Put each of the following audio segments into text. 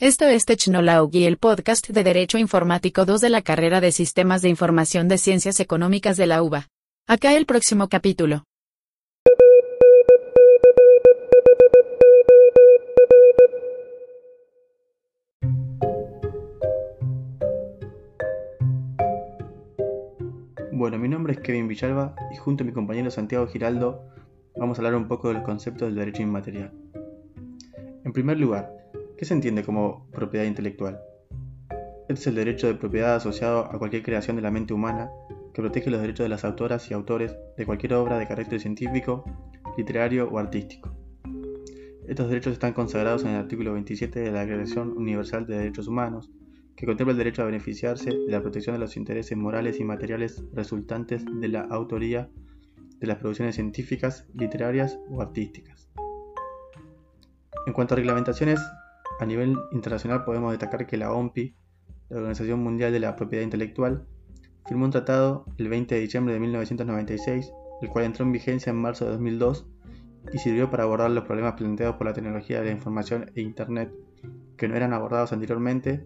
Esto es Technology, el podcast de Derecho Informático 2 de la carrera de Sistemas de Información de Ciencias Económicas de la UBA. Acá el próximo capítulo. Bueno, mi nombre es Kevin Villalba y junto a mi compañero Santiago Giraldo vamos a hablar un poco del concepto del derecho inmaterial. En primer lugar, ¿Qué se entiende como propiedad intelectual? Es el derecho de propiedad asociado a cualquier creación de la mente humana que protege los derechos de las autoras y autores de cualquier obra de carácter científico, literario o artístico. Estos derechos están consagrados en el artículo 27 de la Declaración Universal de Derechos Humanos, que contempla el derecho a beneficiarse de la protección de los intereses morales y materiales resultantes de la autoría de las producciones científicas, literarias o artísticas. En cuanto a reglamentaciones, a nivel internacional podemos destacar que la OMPI, la Organización Mundial de la Propiedad Intelectual, firmó un tratado el 20 de diciembre de 1996, el cual entró en vigencia en marzo de 2002 y sirvió para abordar los problemas planteados por la tecnología de la información e Internet que no eran abordados anteriormente,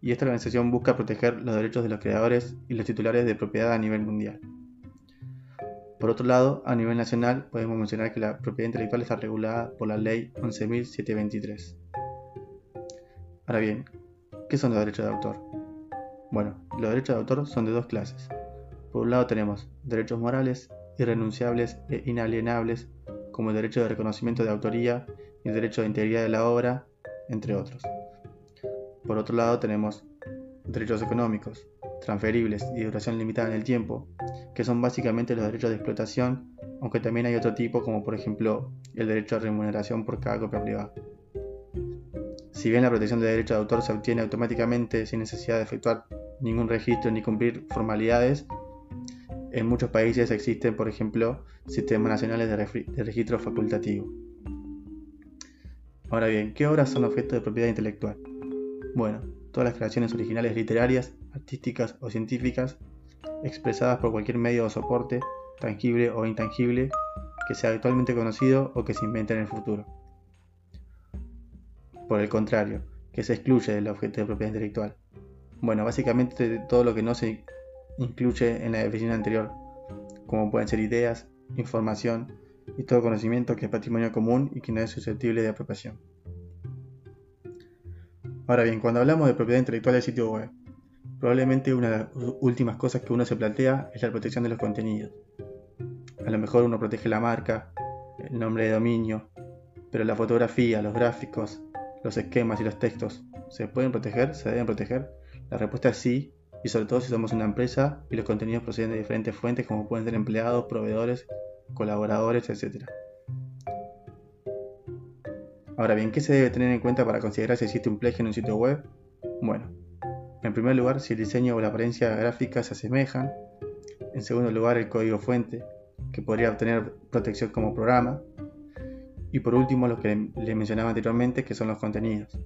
y esta organización busca proteger los derechos de los creadores y los titulares de propiedad a nivel mundial. Por otro lado, a nivel nacional podemos mencionar que la propiedad intelectual está regulada por la Ley 11.723. Ahora bien, ¿qué son los derechos de autor? Bueno, los derechos de autor son de dos clases. Por un lado tenemos derechos morales, irrenunciables e inalienables, como el derecho de reconocimiento de autoría y el derecho de integridad de la obra, entre otros. Por otro lado tenemos derechos económicos, transferibles y de duración limitada en el tiempo, que son básicamente los derechos de explotación, aunque también hay otro tipo como por ejemplo el derecho a remuneración por cada copia privada. Si bien la protección de derecho de autor se obtiene automáticamente sin necesidad de efectuar ningún registro ni cumplir formalidades, en muchos países existen, por ejemplo, sistemas nacionales de, registro facultativo. Ahora bien, ¿qué obras son objeto de propiedad intelectual? Bueno, todas las creaciones originales literarias, artísticas o científicas, expresadas por cualquier medio o soporte, tangible o intangible, que sea actualmente conocido o que se invente en el futuro por el contrario, que se excluye del objeto de propiedad intelectual. Bueno, básicamente todo lo que no se incluye en la definición anterior, como pueden ser ideas, información y todo conocimiento que es patrimonio común y que no es susceptible de apropiación. Ahora bien, cuando hablamos de propiedad intelectual del sitio web, probablemente una de las últimas cosas que uno se plantea es la protección de los contenidos. A lo mejor uno protege la marca, el nombre de dominio, pero la fotografía, los gráficos, los esquemas y los textos, ¿se pueden proteger? ¿Se deben proteger? La respuesta es sí, y sobre todo si somos una empresa y los contenidos proceden de diferentes fuentes como pueden ser empleados, proveedores, colaboradores, etc. Ahora bien, ¿qué se debe tener en cuenta para considerar si existe un plagio en un sitio web? Bueno, en primer lugar, si el diseño o la apariencia gráfica se asemejan. En segundo lugar, el código fuente, que podría obtener protección como programa. Y por último, lo que le mencionaba anteriormente, que son los contenidos.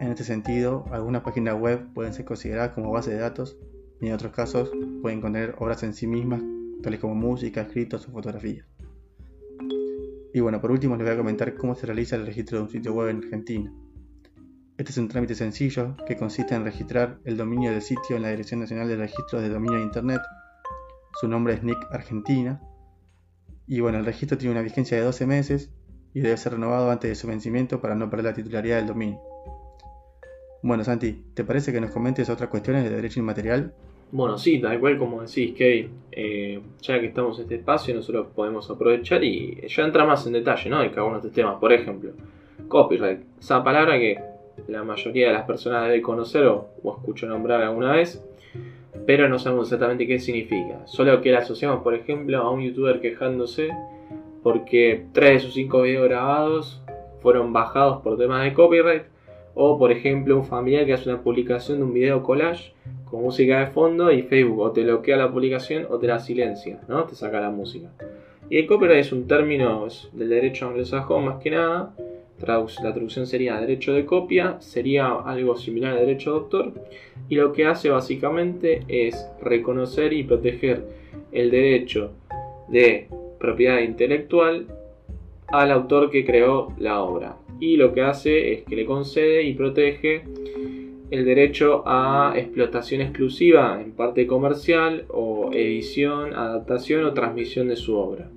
En este sentido, algunas páginas web pueden ser consideradas como base de datos y en otros casos pueden contener obras en sí mismas, tales como música, escritos o fotografías. Y bueno, por último les voy a comentar cómo se realiza el registro de un sitio web en Argentina. Este es un trámite sencillo que consiste en registrar el dominio del sitio en la Dirección Nacional de Registros de Dominio de Internet. Su nombre es NIC Argentina. Y bueno, el registro tiene una vigencia de 12 meses y debe ser renovado antes de su vencimiento para no perder la titularidad del dominio. Bueno, Santi, ¿te parece que nos comentes otras cuestiones de derecho inmaterial? Bueno, sí, tal cual como decís, que eh, ya que estamos en este espacio, nosotros podemos aprovechar y ya entra más en detalle, ¿no? De cada uno de estos temas. Por ejemplo, copyright, esa palabra que la mayoría de las personas debe conocer o, o escucho nombrar alguna vez, pero no sabemos exactamente qué significa. Solo que la asociamos, por ejemplo, a un youtuber quejándose porque tres de sus cinco videos grabados fueron bajados por temas de copyright. O por ejemplo un familiar que hace una publicación de un video collage con música de fondo y Facebook o te bloquea la publicación o te la silencia, ¿no? Te saca la música. Y el copyright es un término del derecho anglosajón más que nada. la traducción sería derecho de copia, sería algo similar al derecho de autor. Y lo que hace básicamente es reconocer y proteger el derecho de propiedad intelectual al autor que creó la obra. y lo que hace es que le concede y protege el derecho a explotación exclusiva en parte comercial o edición, adaptación o transmisión de su obra.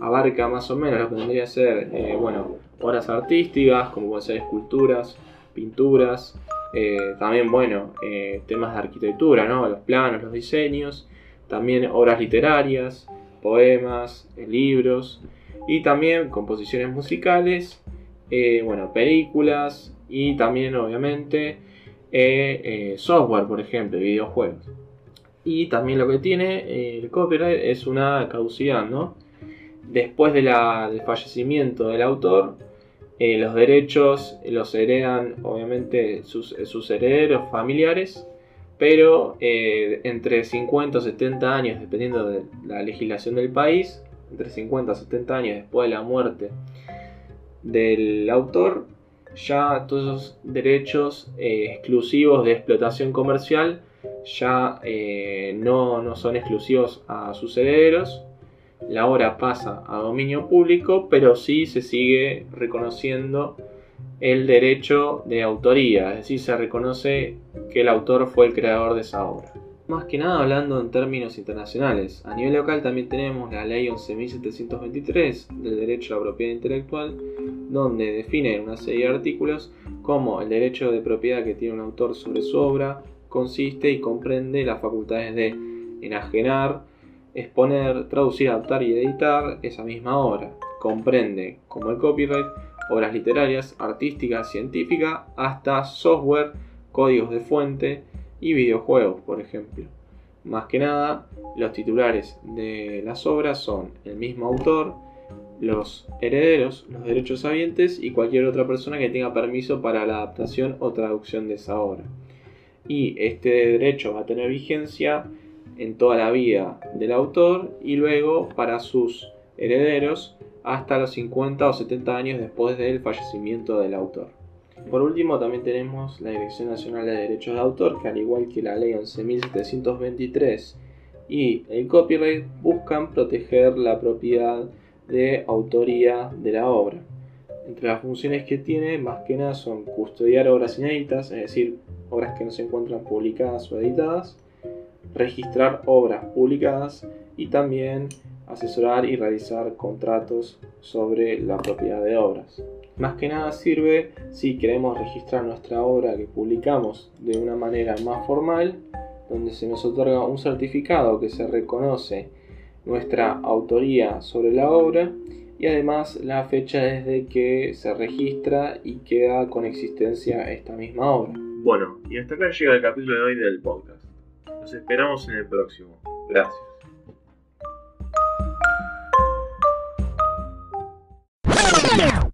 Abarca más o menos lo que tendría que ser, eh, bueno, obras artísticas, como pueden ser esculturas, pinturas, eh, también, bueno, eh, temas de arquitectura, ¿no? Los planos, los diseños, también obras literarias, poemas, libros y también composiciones musicales, bueno, películas y también, obviamente, eh, software, por ejemplo, videojuegos. Y también lo que tiene eh, el copyright es una caducidad, ¿no? Después del fallecimiento del autor, eh, los derechos los heredan obviamente sus herederos familiares, pero entre 50 o 70 años, dependiendo de la legislación del país, entre 50 o 70 años después de la muerte del autor, ya todos esos derechos eh, exclusivos de explotación comercial ya eh, no, no, son exclusivos a sus herederos. La obra pasa a dominio público, pero sí se sigue reconociendo el derecho de autoría, es decir, se reconoce que el autor fue el creador de esa obra. Más que nada hablando en términos internacionales, a nivel local también tenemos la ley 11.723 del derecho a la propiedad intelectual, donde define una serie de artículos como el derecho de propiedad que tiene un autor sobre su obra consiste y comprende las facultades de enajenar, exponer, traducir, adaptar y editar esa misma obra. Comprende, como el copyright, obras literarias, artísticas, científicas, hasta software, códigos de fuente y videojuegos, por ejemplo. Más que nada, los titulares de las obras son el mismo autor, los herederos, los derechos habientes y cualquier otra persona que tenga permiso para la adaptación o traducción de esa obra. Y este derecho va a tener vigencia en toda la vida del autor y luego para sus herederos hasta los 50 o 70 años después del fallecimiento del autor. Por último, también tenemos la Dirección Nacional de Derechos de Autor, que al igual que la Ley 11.723 y el copyright, buscan proteger la propiedad de autoría de la obra. Entre las funciones que tiene, más que nada, son custodiar obras inéditas, es decir, obras que no se encuentran publicadas o editadas, registrar obras publicadas y también asesorar y realizar contratos sobre la propiedad de obras. Más que nada sirve si queremos registrar nuestra obra que publicamos de una manera más formal, donde se nos otorga un certificado que se reconoce nuestra autoría sobre la obra y además la fecha desde que se registra y queda con existencia esta misma obra. Bueno, y hasta acá llega el capítulo de hoy del podcast. Nos esperamos en el próximo. Gracias. Now.